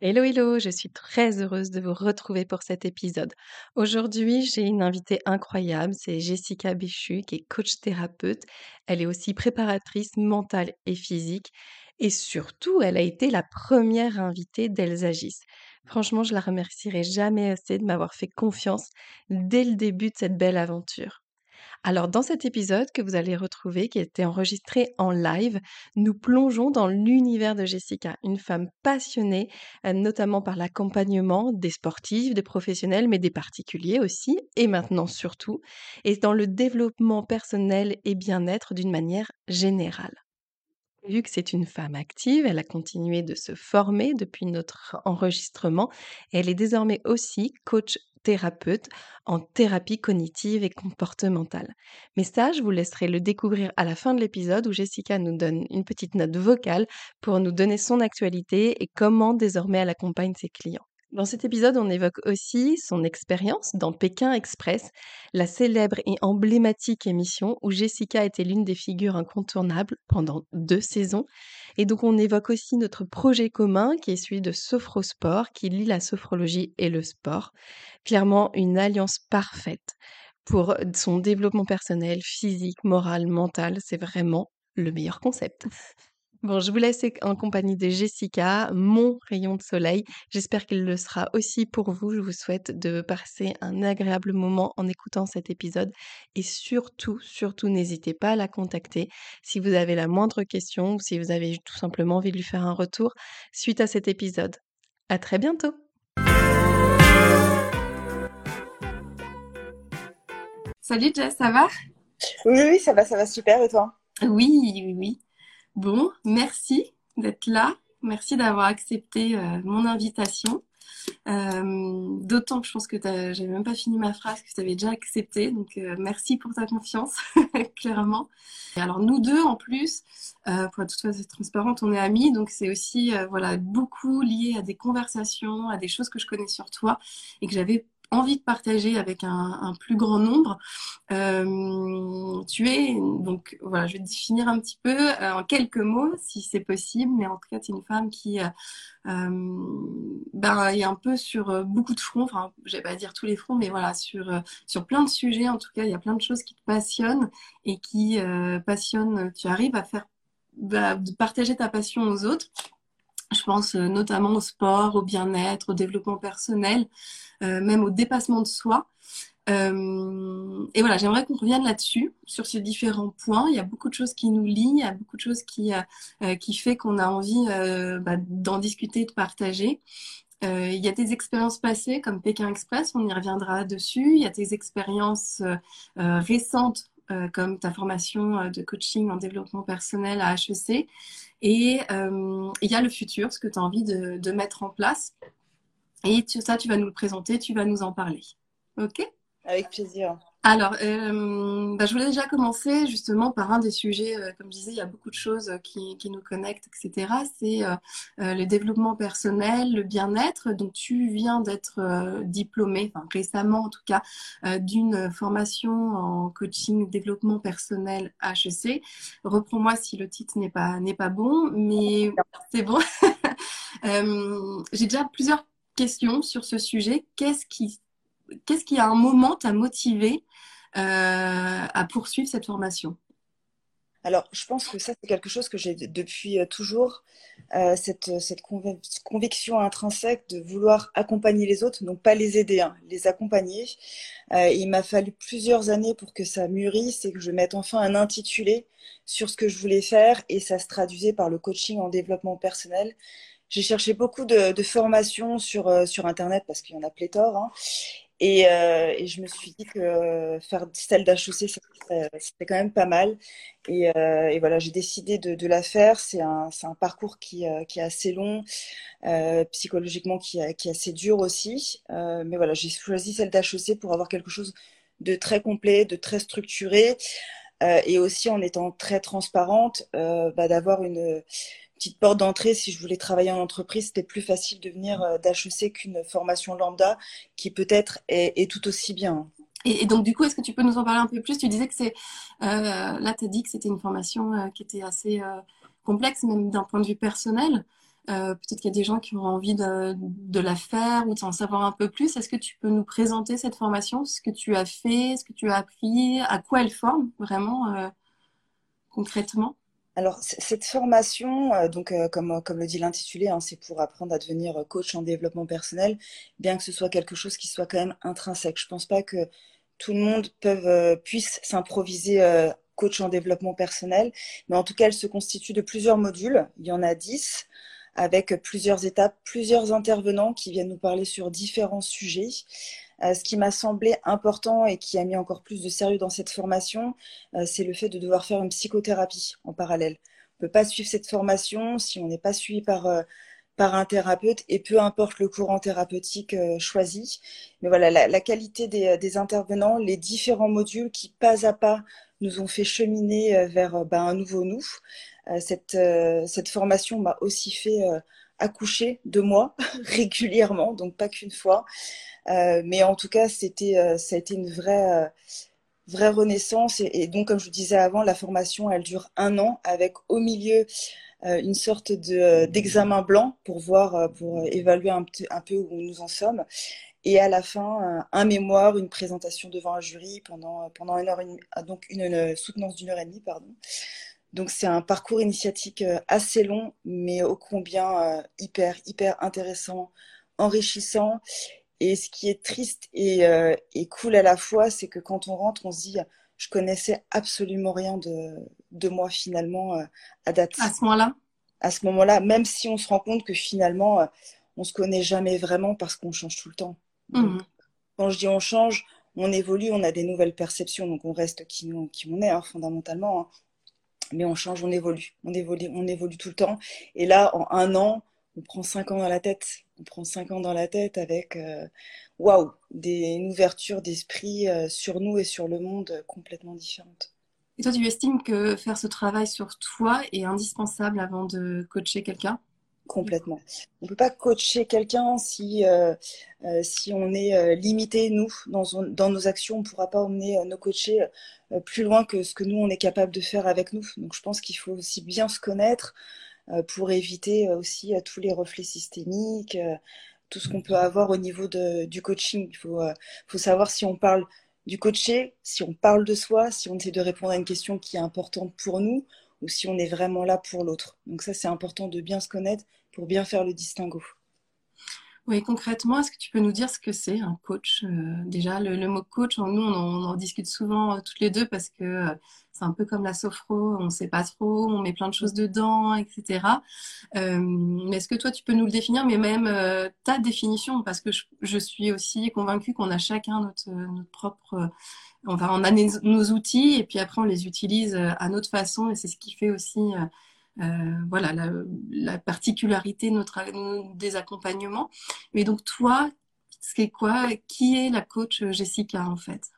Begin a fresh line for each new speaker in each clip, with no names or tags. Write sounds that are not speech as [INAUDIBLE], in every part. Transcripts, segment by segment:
Hello hello, je suis très heureuse de vous retrouver pour cet épisode. Aujourd'hui, j'ai une invitée incroyable, c'est Jessica Béchu qui est coach thérapeute. Elle est aussi préparatrice mentale et physique et surtout, elle a été la première invitée d'Elsagis. Franchement, je la remercierai jamais assez de m'avoir fait confiance dès le début de cette belle aventure. Alors dans cet épisode que vous allez retrouver, qui a été enregistré en live, nous plongeons dans l'univers de Jessica, une femme passionnée, euh, notamment par l'accompagnement des sportifs, des professionnels, mais des particuliers aussi, et maintenant surtout, et dans le développement personnel et bien-être d'une manière générale. Vu que c'est une femme active, elle a continué de se former depuis notre enregistrement elle est désormais aussi coach thérapeute en thérapie cognitive et comportementale. Mais ça, je vous laisserai le découvrir à la fin de l'épisode où Jessica nous donne une petite note vocale pour nous donner son actualité et comment désormais elle accompagne ses clients. Dans cet épisode, on évoque aussi son expérience dans Pékin Express, la célèbre et emblématique émission où Jessica était l'une des figures incontournables pendant deux saisons. Et donc on évoque aussi notre projet commun qui est celui de Sophrosport, qui lie la sophrologie et le sport. Clairement une alliance parfaite pour son développement personnel, physique, moral, mental. C'est vraiment le meilleur concept. Bon, je vous laisse en compagnie de Jessica, mon rayon de soleil. J'espère qu'il le sera aussi pour vous. Je vous souhaite de passer un agréable moment en écoutant cet épisode. Et surtout, surtout, n'hésitez pas à la contacter si vous avez la moindre question ou si vous avez tout simplement envie de lui faire un retour suite à cet épisode. À très bientôt! Salut Jess, ça va?
Oui, oui, ça va, ça va super. Et toi?
Oui, oui, oui. Bon, merci d'être là. Merci d'avoir accepté euh, mon invitation. Euh, d'autant que je pense que j'ai même pas fini ma phrase, que tu avais déjà accepté. Donc, euh, merci pour ta confiance, [LAUGHS] clairement. Et alors, nous deux, en plus, pour être tout à fait transparente, on est amis. Donc, c'est aussi voilà, beaucoup lié à des conversations, à des choses que je connais sur toi et que j'avais envie de partager avec un, plus grand nombre. Euh, tu es, donc voilà, je vais te définir un petit peu euh, en quelques mots, si c'est possible, mais en tout cas, tu es une femme qui euh, ben, est un peu sur beaucoup de fronts, enfin, je vais pas dire tous les fronts, mais voilà, sur, sur plein de sujets, en tout cas, il y a plein de choses qui te passionnent et qui passionnent, tu arrives à faire, bah, partager ta passion aux autres. Je pense notamment au sport, au bien-être, au développement personnel. Euh, même au dépassement de soi. Euh, et voilà, j'aimerais qu'on revienne là-dessus, sur ces différents points. Il y a beaucoup de choses qui nous lient, il y a beaucoup de choses qui, euh, qui fait qu'on a envie bah, d'en discuter, de partager. il y a des expériences passées comme Pékin Express, on y reviendra dessus. Il y a des expériences récentes comme ta formation de coaching en développement personnel à HEC. Et il y a le futur, ce que tu as envie de, de mettre en place. Et ça, tu vas nous le présenter, tu vas nous en parler. OK?
Avec plaisir.
Alors, euh, bah, je voulais déjà commencer justement par un des sujets, euh, comme je disais, il y a beaucoup de choses qui, nous connectent, etc. C'est euh, le développement personnel, le bien-être. Donc, tu viens d'être diplômé, enfin récemment en tout cas, d'une formation en coaching développement personnel HEC. Reprends-moi si le titre n'est pas, n'est pas bon, mais c'est bon. [LAUGHS] J'ai déjà plusieurs question sur ce sujet. Qu'est-ce qui, qu'est-ce qui à un moment t'a motivé euh, à poursuivre cette formation?
Alors, je pense que ça, c'est quelque chose que j'ai depuis euh, toujours, euh, cette, cette conviction intrinsèque de vouloir accompagner les autres, donc pas les aider, hein, les accompagner. il m'a fallu plusieurs années pour que ça mûrisse et que je mette enfin un intitulé sur ce que je voulais faire, et ça se traduisait par le coaching en développement personnel. J'ai cherché beaucoup de, formations sur, sur Internet parce qu'il y en a pléthore. Hein. Et, euh, et, je me suis dit que faire celle d'HEC, c'était quand même pas mal. Et, euh, et voilà, j'ai décidé de, de, la faire. C'est un, un, parcours qui, euh, qui, est assez long, euh, psychologiquement qui, qui, est assez dur aussi. Euh, mais voilà, j'ai choisi celle d'HEC pour avoir quelque chose de très complet, de très structuré. et aussi en étant très transparente, bah, d'avoir une petite porte d'entrée. Si je voulais travailler en entreprise, c'était plus facile de venir euh, d'HEC qu'une formation lambda qui peut-être est, tout aussi bien.
Et, donc, du coup, est-ce que tu peux nous en parler un peu plus? Tu disais que c'est. Euh, là, tu as dit que c'était une formation euh, qui était assez complexe, même d'un point de vue personnel. Peut-être qu'il y a des gens qui ont envie de la faire ou d'en savoir un peu plus. Est-ce que tu peux nous présenter cette formation, ce que tu as fait, ce que tu as appris, à quoi elle forme vraiment concrètement?
Alors, cette formation, euh, donc, euh, comme, comme le dit l'intitulé, hein, c'est pour apprendre à devenir coach en développement personnel, bien que ce soit quelque chose qui soit quand même intrinsèque. Je pense pas que tout le monde peut, euh, puisse s'improviser coach en développement personnel, mais en tout cas, elle se constitue de plusieurs modules. Il y en a dix, avec plusieurs étapes, plusieurs intervenants qui viennent nous parler sur différents sujets. Euh, ce qui m'a semblé important et qui a mis encore plus de sérieux dans cette formation, euh, c'est le fait de devoir faire une psychothérapie en parallèle. On ne peut pas suivre cette formation si on n'est pas suivi par, euh, par un thérapeute et peu importe le courant thérapeutique choisi. Mais voilà, la, qualité des, intervenants, les différents modules qui pas à pas nous ont fait cheminer vers ben, un nouveau nous. cette, cette formation m'a aussi fait accoucher de moi [LAUGHS] régulièrement, donc pas qu'une fois. Euh, mais en tout cas, c'était, euh, ça a été une vraie, euh, vraie renaissance. Et, donc, comme je vous disais avant, la formation, elle dure un an avec au milieu une sorte de, d'examen blanc pour voir, pour évaluer un, peu où nous en sommes. Et à la fin, un, mémoire, une présentation devant un jury pendant, pendant une heure ah, donc une, soutenance d'une heure et demie, pardon. Donc c'est un parcours initiatique assez long, mais ô combien hyper, hyper intéressant, enrichissant. Et ce qui est triste et, euh, et cool à la fois, c'est que quand on rentre, on se dit, je connaissais absolument rien de, de moi finalement euh, à date.
À ce moment-là?
À ce moment-là, même si on se rend compte que finalement, euh, on se connaît jamais vraiment parce qu'on change tout le temps. Mmh. Quand je dis on change, on évolue, on a des nouvelles perceptions, donc on reste qui, nous, qui on est hein, fondamentalement. Hein. Mais on change, on évolue, on évolue, on évolue tout le temps. Et là, en un an, on prend cinq ans dans la tête. On prend cinq ans dans la tête avec, euh, waouh, une ouverture d'esprit euh, sur nous et sur le monde complètement différente.
Et toi, tu estimes que faire ce travail sur toi est indispensable avant de coacher quelqu'un?
Complètement. On ne peut pas coacher quelqu'un si, si on est limité, nous, dans, dans, nos actions. On ne pourra pas emmener nos coachés plus loin que ce que nous, on est capable de faire avec nous. Donc, je pense qu'il faut aussi bien se connaître, euh, pour éviter euh, aussi euh, tous les reflets systémiques, tout ce qu'on peut avoir au niveau de, du coaching. Il faut, faut savoir si on parle du coaché, si on parle de soi, si on essaie de répondre à une question qui est importante pour nous ou si on est vraiment là pour l'autre. Donc ça, c'est important de bien se connaître pour bien faire le distinguo.
Oui, concrètement, est-ce que tu peux nous dire ce que c'est un coach euh, Déjà, le, mot coach, nous, on en, discute souvent euh, toutes les deux parce que euh, c'est un peu comme la sophro, on ne sait pas trop, on met plein de choses dedans, etc. mais est-ce que toi, tu peux nous le définir, mais même ta définition Parce que je, suis aussi convaincue qu'on a chacun notre, notre propre... Enfin, on a nos outils et puis après, on les utilise à notre façon et c'est ce qui fait aussi euh, voilà la, particularité notre, des accompagnements. Mais donc toi, c'est quoi Qui est la coach Jessica en fait?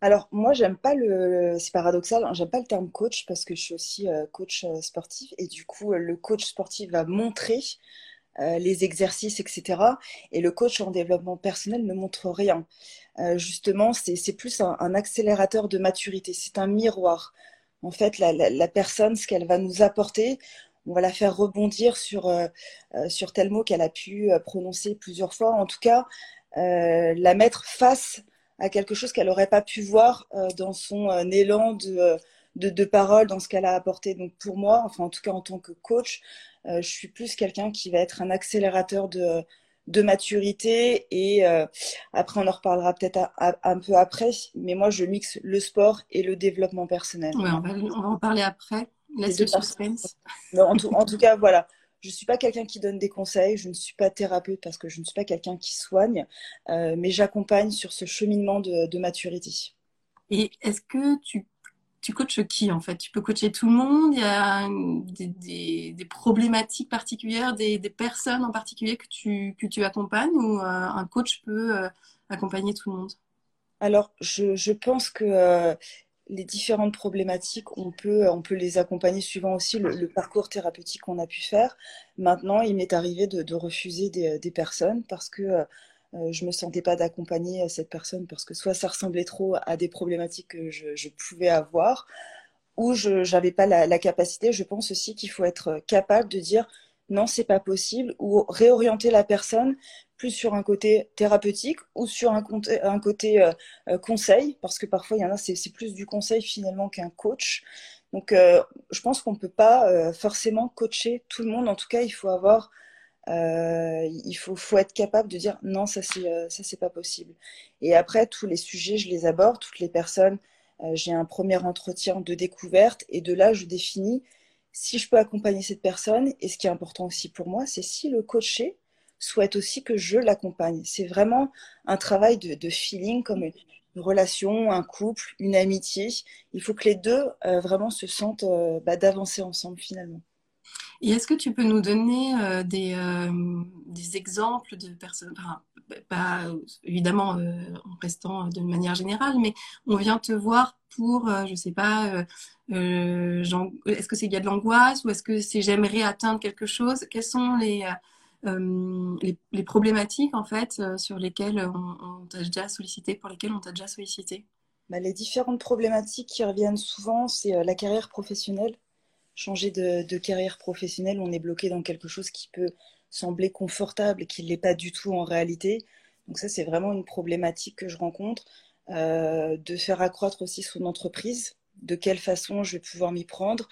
Alors moi j'aime pas le, c'est paradoxal, hein, j'aime pas le terme coach parce que je suis aussi euh, coach euh, sportif et du coup le coach sportif va montrer les exercices, etc. Et le coach en développement personnel ne montre rien. justement, c'est plus un, accélérateur de maturité, c'est un miroir en fait, la, personne, ce qu'elle va nous apporter, on va la faire rebondir sur, euh, euh, sur tel mot qu'elle a pu euh, prononcer plusieurs fois. En tout cas, la mettre face à quelque chose qu'elle n'aurait pas pu voir dans son élan de, de, parole, dans ce qu'elle a apporté. Donc pour moi, enfin en tout cas en tant que coach, je suis plus quelqu'un qui va être un accélérateur de, de maturité et euh, après on en reparlera peut-être un peu après mais moi je mixe le sport et le développement personnel
on, va, en parler après laisse le suspense
en, tout, en tout cas voilà je ne suis pas quelqu'un qui donne des conseils, je ne suis pas thérapeute parce que je ne suis pas quelqu'un qui soigne, mais j'accompagne sur ce cheminement de, maturité.
Et est-ce que tu, tu coaches qui en fait? Tu peux coacher tout le monde? Il y a des, problématiques particulières, des, personnes en particulier que tu, que tu accompagnes ou un coach peut accompagner tout le monde?
Alors, je, pense que euh, les différentes problématiques, on peut, on peut les accompagner suivant aussi le, parcours thérapeutique qu'on a pu faire. Maintenant, il m'est arrivé de, refuser des, personnes parce que euh, euh, je ne me sentais pas d'accompagner cette personne parce que soit ça ressemblait trop à des problématiques que je, pouvais avoir, ou je n'avais pas la, capacité. Je pense aussi qu'il faut être capable de dire non, c'est pas possible, ou réorienter la personne plus sur un côté thérapeutique ou sur un, côté euh, euh, conseil, parce que parfois il y en a, c'est plus du conseil finalement qu'un coach. Donc euh, je pense qu'on ne peut pas forcément coacher tout le monde. En tout cas, il faut avoir, il faut, être capable de dire non, ça c'est ça c'est pas possible. Et après tous les sujets, je les aborde, toutes les personnes. J'ai un premier entretien de découverte et de là je définis si je peux accompagner cette personne. Et ce qui est important aussi pour moi, c'est si le coaché souhaite aussi que je l'accompagne. C'est vraiment un travail de, feeling, comme une, relation, un couple, une amitié. Il faut que les deux euh, vraiment se sentent euh, bah, d'avancer ensemble finalement.
Et est-ce que tu peux nous donner euh, des, des, exemples de personnes, pas évidemment en restant de manière générale, mais on vient te voir pour, je ne sais pas, est-ce que c'est il y a de l'angoisse ou est-ce que c'est j'aimerais atteindre quelque chose? Quels sont les, euh, problématiques en fait euh, sur lesquelles on, t'a déjà sollicité, pour lesquelles on t'a déjà sollicité?
Bah, Les différentes problématiques qui reviennent souvent, c'est euh, la carrière professionnelle. Changer de, carrière professionnelle, on est bloqué dans quelque chose qui peut sembler confortable et qui ne l'est pas du tout en réalité. Donc ça, c'est vraiment une problématique que je rencontre. de faire accroître aussi son entreprise, de quelle façon je vais pouvoir m'y prendre,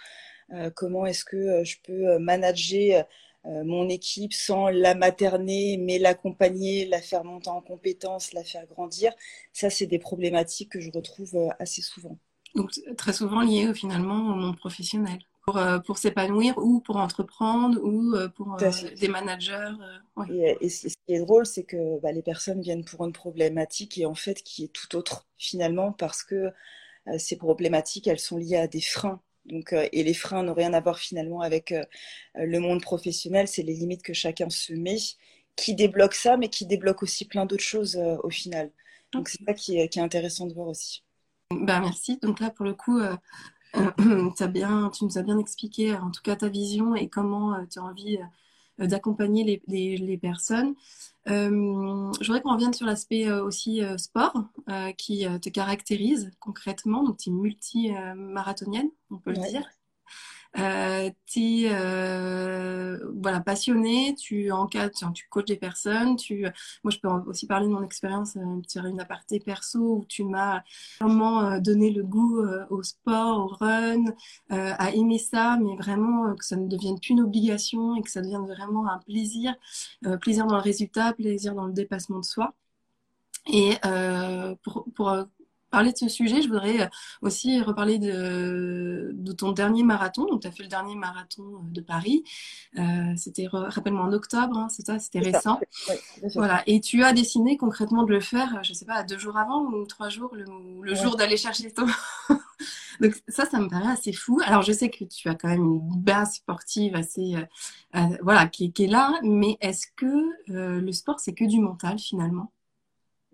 comment est-ce que je peux manager euh, mon équipe sans la materner, mais l'accompagner, la faire monter en compétences, la faire grandir. Ça, c'est des problématiques que je retrouve euh, assez souvent.
Donc, très souvent liées finalement au monde professionnel. Pour, euh, pour s'épanouir ou pour entreprendre ou pour des managers.
Et, ce qui est drôle, c'est que bah, les personnes viennent pour une problématique et en fait qui est tout autre finalement parce que ces problématiques, elles sont liées à des freins donc, euh, et les freins n'ont rien à voir finalement avec euh, le monde professionnel, c'est les limites que chacun se met qui débloquent ça, mais qui débloquent aussi plein d'autres choses euh, au final. Donc c'est ça qui est, qui est, intéressant de voir aussi.
Bah, merci. Donc là, pour le coup, [CLEARS THROAT] as bien, tu nous as bien expliqué en tout cas ta vision et comment tu as envie d'accompagner les, les, personnes. Euh, je voudrais qu'on revienne sur l'aspect euh, aussi euh, sport qui te caractérise concrètement. Donc, tu es multi-marathonienne, on peut le dire. Euh, tu es euh, voilà, passionné, tu encadres, tu, coaches des personnes. Tu, moi, je peux aussi parler de mon expérience, euh, une aparté perso où tu m'as vraiment euh, donné le goût euh, au sport, au run, à aimer ça, mais vraiment que ça ne devienne plus une obligation et que ça devienne vraiment un plaisir, plaisir dans le résultat, plaisir dans le dépassement de soi. Et euh, pour, pour parler de ce sujet, je voudrais euh, aussi reparler de, de ton dernier marathon. Donc, tu as fait le dernier marathon euh, de Paris. Euh, c'était, rappelle-moi, en octobre, hein, c'est ça, c'était récent. voilà. Et tu as décidé concrètement de le faire, je ne sais pas, deux jours avant ou trois jours, le, jour d'aller chercher ton. [LAUGHS] Donc, ça, ça me paraît assez fou. Alors, je sais que tu as quand même une base sportive assez, voilà, qui, qui, est là, mais est-ce que le sport, c'est que du mental finalement?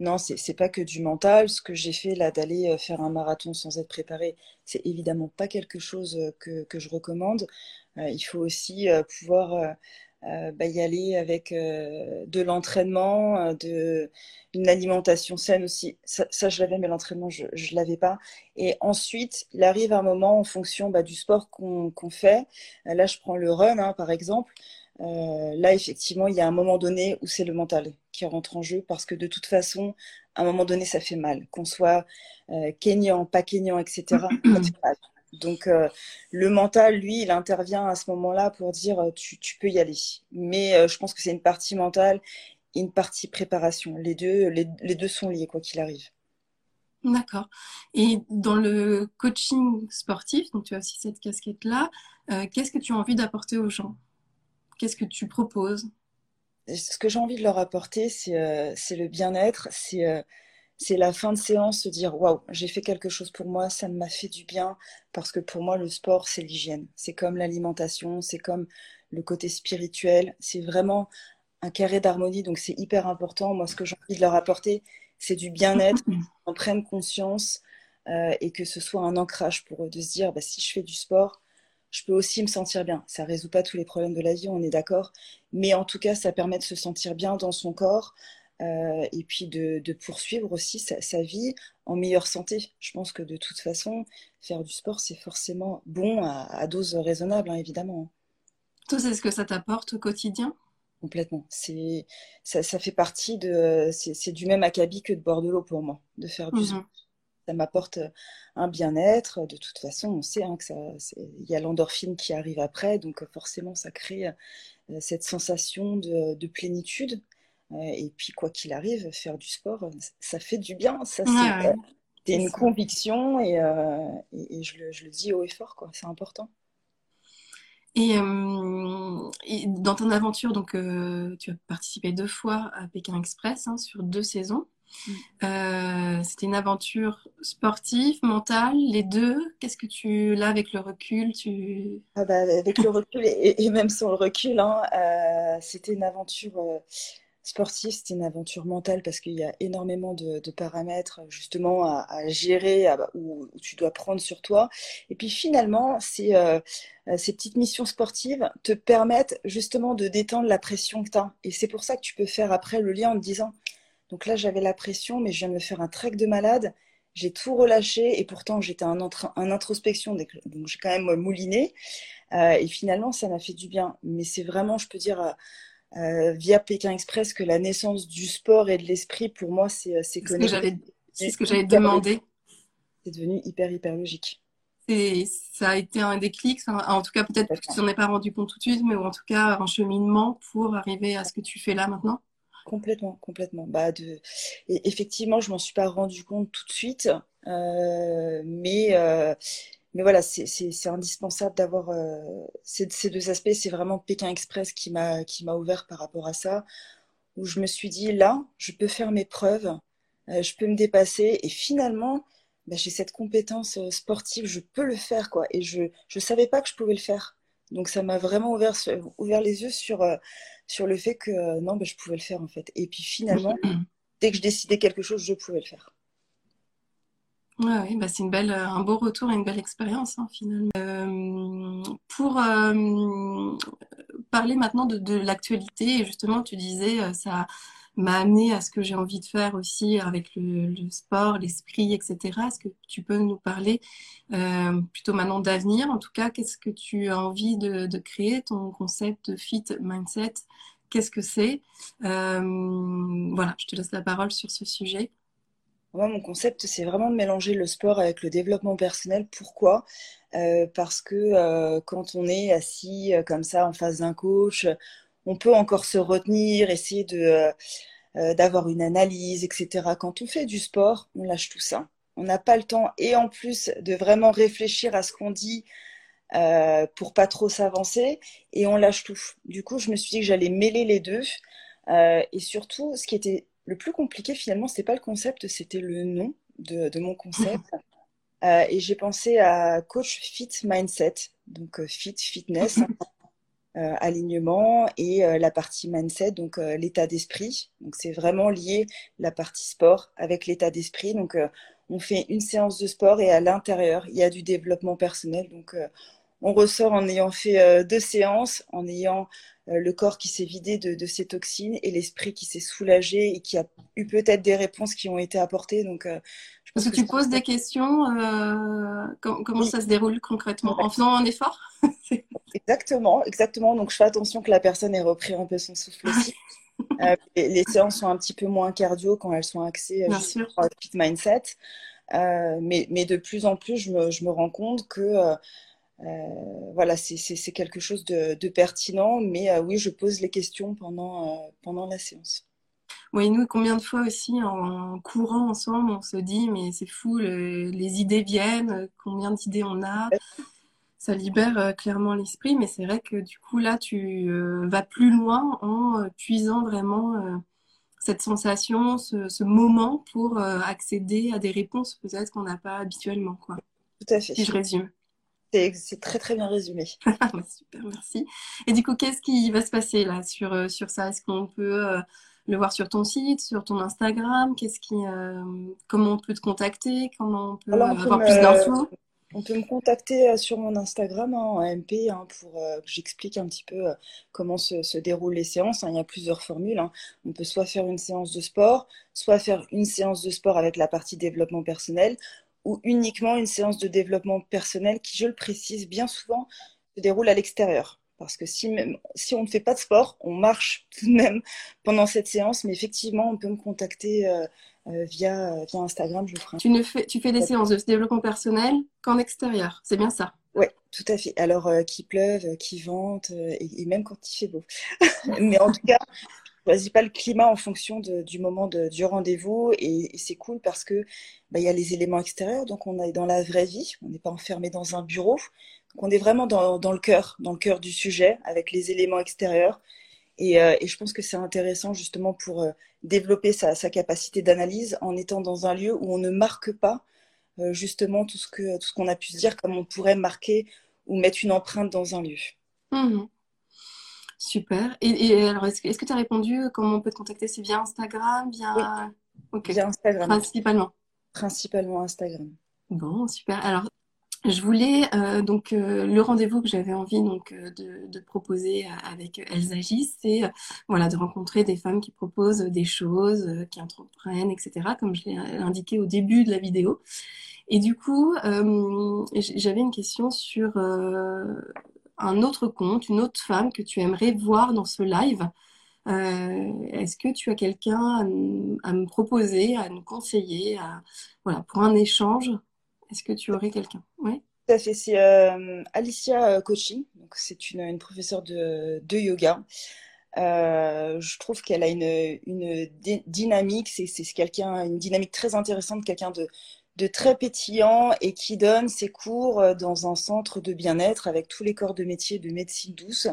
Non, c'est pas que du mental. Ce que j'ai fait là, d'aller euh, faire un marathon sans être préparé, c'est évidemment pas quelque chose euh, que, je recommande. Euh, il faut aussi pouvoir bah, y aller avec de l'entraînement, de une alimentation saine aussi. Ça, je l'avais, mais l'entraînement, je ne l'avais pas. Et ensuite, il arrive un moment en fonction bah, du sport qu'on qu'on fait. Là, je prends le run, hein, par exemple. Euh, là, effectivement, il y a un moment donné où c'est le mental qui rentre en jeu parce que de toute façon, à un moment donné, ça fait mal. Qu'on soit euh, kényan, pas kényan, etc.. [CLEARS THROAT] Donc, euh, le mental, lui, il intervient à ce moment-là pour dire tu, tu, peux y aller. Mais je pense que c'est une partie mentale et une partie préparation. Les deux, les, les deux sont liés, quoi qu'il arrive.
D'accord. Et dans le coaching sportif, donc tu as aussi cette casquette-là, qu'est-ce que tu as envie d'apporter aux gens? Qu'est-ce que tu proposes?
Ce que j'ai envie de leur apporter, c'est le bien-être, c'est c'est la fin de séance, se dire waouh, j'ai fait quelque chose pour moi, ça m'a fait du bien, parce que pour moi, le sport, c'est l'hygiène. C'est comme l'alimentation, c'est comme le côté spirituel, c'est vraiment un carré d'harmonie, donc c'est hyper important. Moi, ce que j'ai envie de leur apporter, c'est du bien-être, en prennent conscience euh, et que ce soit un ancrage pour eux, de se dire bah, si je fais du sport, je peux aussi me sentir bien. Ça ne résout pas tous les problèmes de la vie, on est d'accord, mais en tout cas, ça permet de se sentir bien dans son corps, euh, et puis de, poursuivre aussi sa, vie en meilleure santé. Je pense que de toute façon, faire du sport, c'est forcément bon à, dose raisonnable, hein, évidemment.
Toi, c'est ce que ça t'apporte au quotidien?
Complètement. C'est ça, fait partie de. C'est du même acabit que de boire de l'eau pour moi, de faire du sport. Ça m'apporte un bien-être. De toute façon, on sait hein, que ça, il y a l'endorphine qui arrive après, donc forcément, ça crée euh, cette sensation de plénitude et puis, quoi qu'il arrive, faire du sport, ça fait du bien. Ça, c'est une conviction et, euh, et, je, le, je, le, dis haut et fort, quoi. C'est important.
Et, euh, dans ton aventure, donc, euh, tu as participé deux fois à Pékin Express hein, sur deux saisons. Mm. C'était une aventure sportive, mentale, les deux. Qu'est-ce que tu, là, avec le recul, tu...
Ah bah, avec le recul et, même sans le recul, hein, c'était une aventure sportif, c'était une aventure mentale parce qu'il y a énormément de, paramètres justement à, gérer, où, tu dois prendre sur toi. Et puis finalement, ces, euh, ces petites missions sportives te permettent justement de détendre la pression que tu as. Et c'est pour ça que tu peux faire après le lien en te disant, donc là j'avais la pression, mais je viens de me faire un trek de malade. J'ai tout relâché et pourtant j'étais en, en, introspection, donc j'ai quand même mouliné. Euh, et finalement, ça m'a fait du bien. Mais c'est vraiment, je peux dire, euh, via Pékin Express que la naissance du sport et de l'esprit, pour moi, c'est euh,
C'est ce que j'avais demandé.
C'est devenu hyper, hyper logique.
Et ça a été un déclic, en tout cas peut-être que tu n'en es pas rendu compte tout de suite, mais en tout cas un cheminement pour arriver à ce que tu fais là maintenant.
Complètement, complètement. Bah effectivement, je m'en suis pas rendu compte tout de suite, euh, mais mais voilà, c'est indispensable d'avoir euh, ces, deux aspects. C'est vraiment Pékin Express qui m'a ouvert par rapport à ça, où je me suis dit, là, je peux faire mes preuves, euh, je peux me dépasser, et finalement, bah, j'ai cette compétence euh, sportive, je peux le faire, quoi. Et je ne savais pas que je pouvais le faire. Donc ça m'a vraiment ouvert, ouvert les yeux sur, sur le fait que non, bah, je pouvais le faire, en fait. Et puis finalement, [CLEARS THROAT] dès que je décidais quelque chose, je pouvais le faire
oui, bah c'est une belle, un beau retour et une belle expérience hein, finalement. Euh, pour euh, parler maintenant de, de l'actualité, justement, tu disais, euh, ça m'a amené à ce que j'ai envie de faire aussi avec le, sport, l'esprit, etc. Est-ce que tu peux nous parler euh, plutôt maintenant d'avenir? En tout cas, qu'est-ce que tu as envie de, créer? Ton concept de fit mindset, qu'est-ce que c'est? Voilà, je te laisse la parole sur ce sujet.
Moi, mon concept, c'est vraiment de mélanger le sport avec le développement personnel. Pourquoi? Euh, Parce que euh, quand on est assis euh, comme ça en face d'un coach, on peut encore se retenir, essayer de d'avoir une analyse, etc. Quand on fait du sport, on lâche tout ça. On n'a pas le temps et en plus de vraiment réfléchir à ce qu'on dit pour pas trop s'avancer et on lâche tout. Du coup, je me suis dit que j'allais mêler les deux et surtout, ce qui était le plus compliqué, finalement, c'était pas le concept, c'était le nom de, mon concept. [LAUGHS] Euh, et j'ai pensé à coach fit mindset, donc euh, fit fitness, euh, [LAUGHS] alignement et la partie mindset, donc l'état d'esprit. Donc c'est vraiment lié la partie sport avec l'état d'esprit. Donc on fait une séance de sport et à l'intérieur il y a du développement personnel. Donc on ressort en ayant fait deux séances, en ayant euh, le corps qui s'est vidé de, ses toxines et l'esprit qui s'est soulagé et qui a eu peut-être des réponses qui ont été apportées. Donc,
euh, Parce que, tu poses des questions, euh, comment ça se déroule concrètement? En faisant un effort? [LAUGHS]
Exactement, exactement. Donc je fais attention que la personne ait repris un peu son souffle [LAUGHS] aussi. les, séances sont un petit peu moins cardio quand elles sont axées sur le fit mindset. mais, mais, de plus en plus, je me, je me rends compte que euh, voilà, c'est quelque chose de, pertinent, mais euh, oui, je pose les questions pendant, euh, pendant la séance.
Oui, nous, combien de fois aussi en courant ensemble, on se dit, mais c'est fou, les idées viennent, combien d'idées on a. ça libère clairement l'esprit, mais c'est vrai que du coup là, tu vas plus loin en puisant vraiment cette sensation, ce, moment pour accéder à des réponses peut-être qu'on n'a pas habituellement. Quoi.
Tout à fait.
Si je résume.
C'est très très bien résumé. [LAUGHS]
Super, merci. Et du coup, qu'est-ce qui va se passer là sur, sur ça? Est-ce qu'on peut le voir sur ton site, sur ton Instagram? Qu'est-ce qui, comment on peut te contacter? Comment on peut avoir plus d'infos?
On peut me contacter euh, sur mon Instagram hein, en MP hein, pour euh, que j'explique un petit peu euh, comment se, déroulent les séances. Hein. Il y a plusieurs formules. On peut soit faire une séance de sport, soit faire une séance de sport avec la partie développement personnel, ou uniquement une séance de développement personnel qui, je le précise, bien souvent se déroule à l'extérieur. Parce que si, si on ne fait pas de sport, on marche [LAUGHS] tout de même pendant cette séance, mais effectivement, on peut me contacter via, via Instagram. Je ferai
tu, ne fais, tu fais des séances de développement personnel qu'en extérieur, c'est bien ça?
Oui, tout à fait. Alors euh, qu'il pleuve, euh, qu'il vente, et, même quand il fait beau. [LAUGHS] Mais en tout cas, je choisis pas le climat en fonction de, du moment de, du rendez-vous et, c'est cool parce que bah, il y a les éléments extérieurs, donc on est dans la vraie vie, on n'est pas enfermé dans un bureau, donc on est vraiment dans, dans le cœur, dans le cœur du sujet avec les éléments extérieurs et, euh, et, je pense que c'est intéressant justement pour euh, développer sa, sa capacité d'analyse en étant dans un lieu où on ne marque pas euh, justement tout ce que tout ce qu'on a pu se dire comme on pourrait marquer ou mettre une empreinte dans un lieu.
Mmh. Super. Et, et alors, est-ce que tu as répondu comment on peut te contacter? C'est via Instagram via...
via Instagram.
Principalement.
Principalement Instagram.
Bon, super. Alors, je voulais euh, donc euh, le rendez-vous que j'avais envie donc euh, de, de, proposer avec Elsa Gis, c'est voilà de rencontrer des femmes qui proposent des choses, qui entreprennent, etc. Comme je l'ai indiqué au début de la vidéo. Et du coup, j'avais une question sur un autre compte, une autre femme que tu aimerais voir dans ce live. Est-ce que tu as quelqu'un à, à, me proposer, à nous conseiller, à, voilà, pour un échange est-ce que tu aurais quelqu'un? Oui.
Tout à fait. C'est euh, Alicia euh. Donc, c'est une, professeure de, yoga. Euh, je trouve qu'elle a une, une dynamique. C'est, c'est quelqu'un, une dynamique très intéressante, quelqu'un de, de très pétillant et qui donne ses cours dans un centre de bien-être avec tous les corps de métier de médecine douce.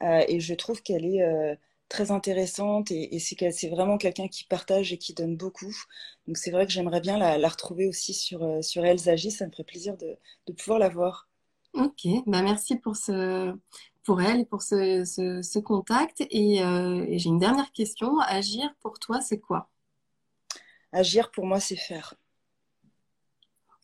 et je trouve qu'elle est très intéressante et, c'est vraiment quelqu'un qui partage et qui donne beaucoup. Donc c'est vrai que j'aimerais bien la, retrouver aussi sur, euh, sur Elsa J. Ça me ferait plaisir de, pouvoir la voir.
Ok, bah merci pour, ce, pour elle et pour ce, contact. Euh, et, j'ai une dernière question. Agir pour toi, c'est quoi?
Agir pour moi, c'est faire.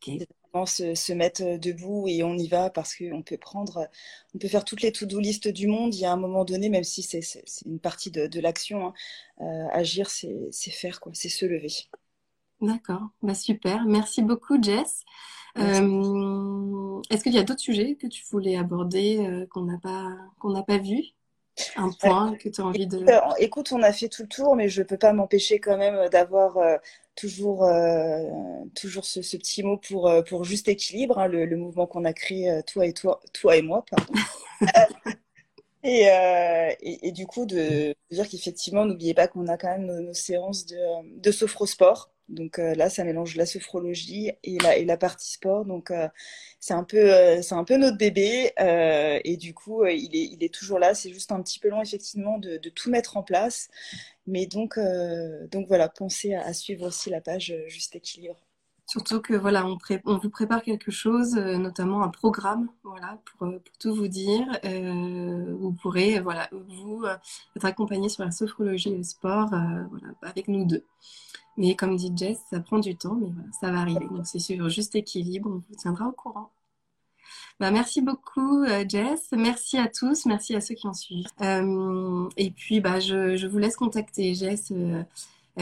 Ok
se, se, mettre euh, debout et on y va parce qu'on peut prendre, on peut faire toutes les to-do list du monde. Il y a un moment donné, même si c'est une partie de, de l'action, hein, euh, agir, c'est faire, quoi, c'est se lever.
D'accord, bah super. Merci beaucoup, Jess. Euh, Est-ce qu'il y a d'autres sujets que tu voulais aborder euh, qu'on n'a pas qu'on n'a pas vu un point que tu as envie de.
Écoute, on a fait tout le tour, mais je ne peux pas m'empêcher quand même d'avoir euh, toujours, euh, toujours ce, petit mot pour, euh, pour juste équilibre, hein, le, mouvement qu'on a créé, toi et toi, toi et moi, pardon. [LAUGHS] et, et, du coup, de, dire qu'effectivement, n'oubliez pas qu'on a quand même nos, séances de, de sophrosport. Donc là, ça mélange la sophrologie et la, partie sport. Donc c'est un peu euh, un peu notre bébé euh, et du coup euh, il est toujours là c'est juste un petit peu long effectivement de, tout mettre en place mais donc donc voilà pensez à, suivre aussi la page juste équilibre
Surtout que voilà, on, vous prépare quelque chose, notamment un programme, voilà, pour, pour tout vous dire. Euh, vous pourrez voilà, vous être accompagné sur la sophrologie et le sport, voilà, avec nous deux. Mais comme dit Jess, ça prend du temps, mais voilà, ça va arriver. Donc c'est sur juste équilibre, on vous tiendra au courant. Bah, merci beaucoup euh, Jess, merci à tous, merci à ceux qui ont suivi. Euh, et puis bah, je, je, vous laisse contacter Jess euh,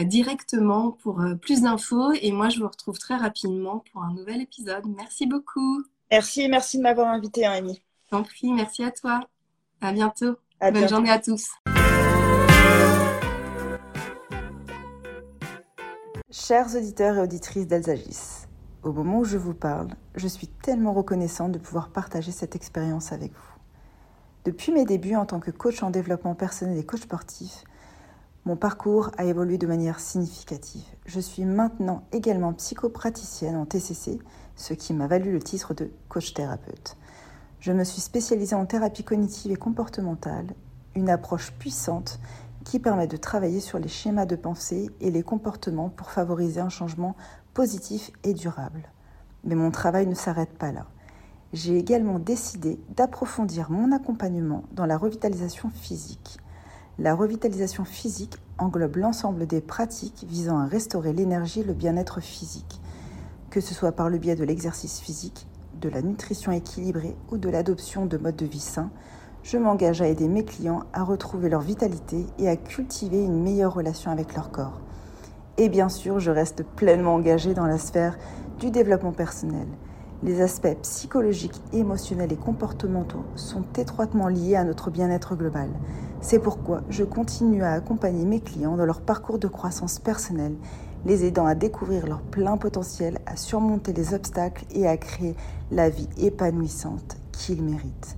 directement pour plus d'infos et moi je vous retrouve très rapidement pour un nouvel épisode. Merci beaucoup.
Merci, merci de m'avoir invité, hein, Amy.
T'en prie, merci à toi. À bientôt. Bonne journée à tous.
Chers auditeurs et auditrices d'Alsagis, au moment où je vous parle, je suis tellement reconnaissante de pouvoir partager cette expérience avec vous. Depuis mes débuts en tant que coach en développement personnel et coach sportif, mon parcours a évolué de manière significative. Je suis maintenant également psychopraticienne en TCC, ce qui m'a valu le titre de coach thérapeute.
Je me suis spécialisée en thérapie cognitive et comportementale, une approche puissante qui permet de travailler sur les schémas de pensée et les comportements pour favoriser un changement positif et durable. Mais mon travail ne s'arrête pas là. J'ai également décidé d'approfondir mon accompagnement dans la revitalisation physique. La revitalisation physique englobe l'ensemble des pratiques visant à restaurer l'énergie et le bien-être physique, que ce soit par le biais de l'exercice physique, de la nutrition équilibrée ou de l'adoption de modes de vie sains, je m'engage à aider mes clients à retrouver leur vitalité et à cultiver une meilleure relation avec leur corps. Et bien sûr, je reste pleinement engagée dans la sphère du développement personnel. Les aspects psychologiques, émotionnels et comportementaux sont étroitement liés à notre bien-être global. C'est pourquoi je continue à accompagner mes clients dans leur parcours de croissance personnelle, les aidant à découvrir leur plein potentiel, à surmonter les obstacles et à créer la vie épanouissante qu'ils méritent.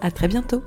À très bientôt.